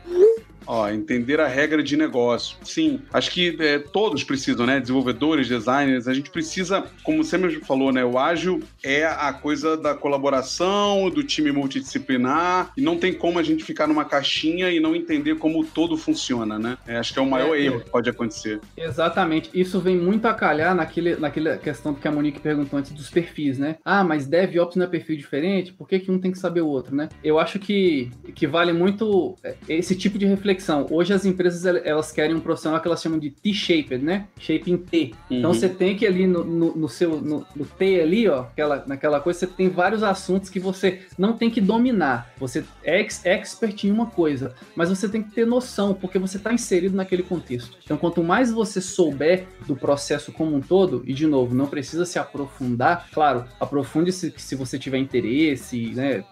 Ó, entender a regra de negócio. Sim, acho que é, todos precisam, né? Desenvolvedores, designers, a gente precisa, como você mesmo falou, né? O ágil é a coisa da colaboração, do time multidisciplinar, e não tem como a gente ficar numa caixinha e não entender como todo funciona, né? É, acho que é o maior é, erro que pode acontecer. Exatamente. Isso vem muito a calhar naquele, naquela questão que a Monique perguntou antes dos perfis, né? Ah, mas DevOps não é perfil diferente? Por que, que um tem que saber o outro, né? Eu acho que, que vale muito é, esse tipo de reflexão Hoje as empresas elas querem um profissional que elas chamam de T-shaped, né? Shape em T. Então, uhum. Então você tem que ali no, no, no seu no, no, T ali, ó, aquela, naquela coisa, você tem vários assuntos que você não tem que dominar. Você é ex expert em uma coisa, mas você tem que ter noção, porque você está inserido naquele contexto. Então, quanto mais você souber do processo como um todo, e de novo, não precisa se aprofundar, claro, aprofunde-se se você tiver interesse, né?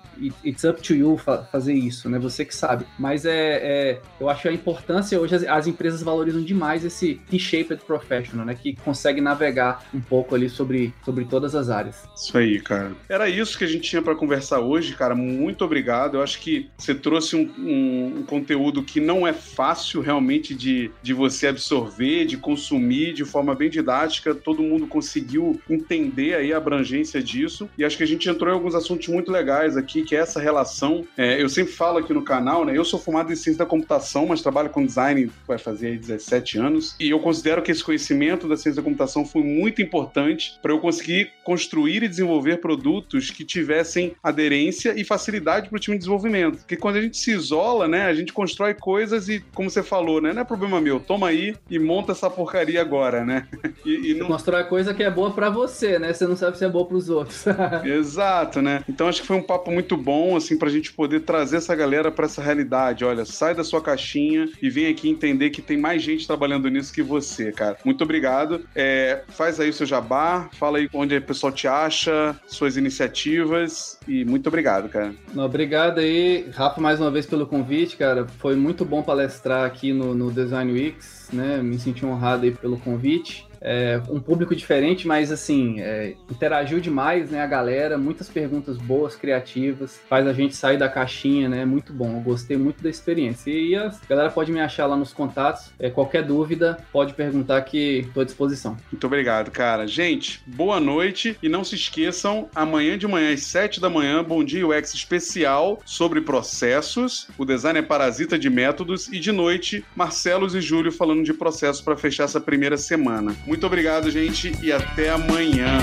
It's up to you fa fazer isso, né? Você que sabe. Mas é, é eu acho a importância hoje as, as empresas valorizam demais esse T-shaped professional, né? Que consegue navegar um pouco ali sobre, sobre todas as áreas. Isso aí, cara. Era isso que a gente tinha para conversar hoje, cara. Muito obrigado. Eu acho que você trouxe um, um, um, conteúdo que não é fácil realmente de, de você absorver, de consumir de forma bem didática. Todo mundo conseguiu entender aí a abrangência disso. E acho que a gente entrou em alguns assuntos muito legais aqui que é essa relação. É, eu sempre falo aqui no canal, né? Eu sou formado em ciência da computação mas trabalho com design vai fazer aí 17 anos. E eu considero que esse conhecimento da ciência da computação foi muito importante para eu conseguir construir e desenvolver produtos que tivessem aderência e facilidade para o time de desenvolvimento. Porque quando a gente se isola, né, a gente constrói coisas e, como você falou, né, não é problema meu, toma aí e monta essa porcaria agora, né? E, e não... Constrói coisa que é boa para você, né? Você não sabe se é boa para os outros. Exato, né? Então acho que foi um papo muito bom, assim, para a gente poder trazer essa galera para essa realidade. Olha, sai da sua caixinha e vem aqui entender que tem mais gente trabalhando nisso que você, cara. Muito obrigado. É, faz aí o seu jabá, fala aí onde o pessoal te acha, suas iniciativas e muito obrigado, cara. Obrigado aí, Rafa, mais uma vez pelo convite, cara. Foi muito bom palestrar aqui no, no Design Weeks, né? Me senti honrado aí pelo convite é, um público diferente, mas assim, é, interagiu demais, né? A galera, muitas perguntas boas, criativas, faz a gente sair da caixinha, né? Muito bom, eu gostei muito da experiência. E a galera pode me achar lá nos contatos. É, qualquer dúvida, pode perguntar que estou à disposição. Muito obrigado, cara. Gente, boa noite e não se esqueçam, amanhã de manhã às 7 da manhã, Bom Dia UX especial sobre processos. O design é parasita de métodos e de noite, Marcelos e Júlio falando de processos para fechar essa primeira semana. Muito obrigado, gente, e até amanhã.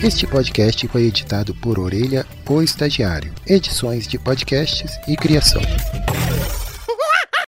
Este podcast foi editado por Orelha, o Estagiário. Edições de podcasts e criação.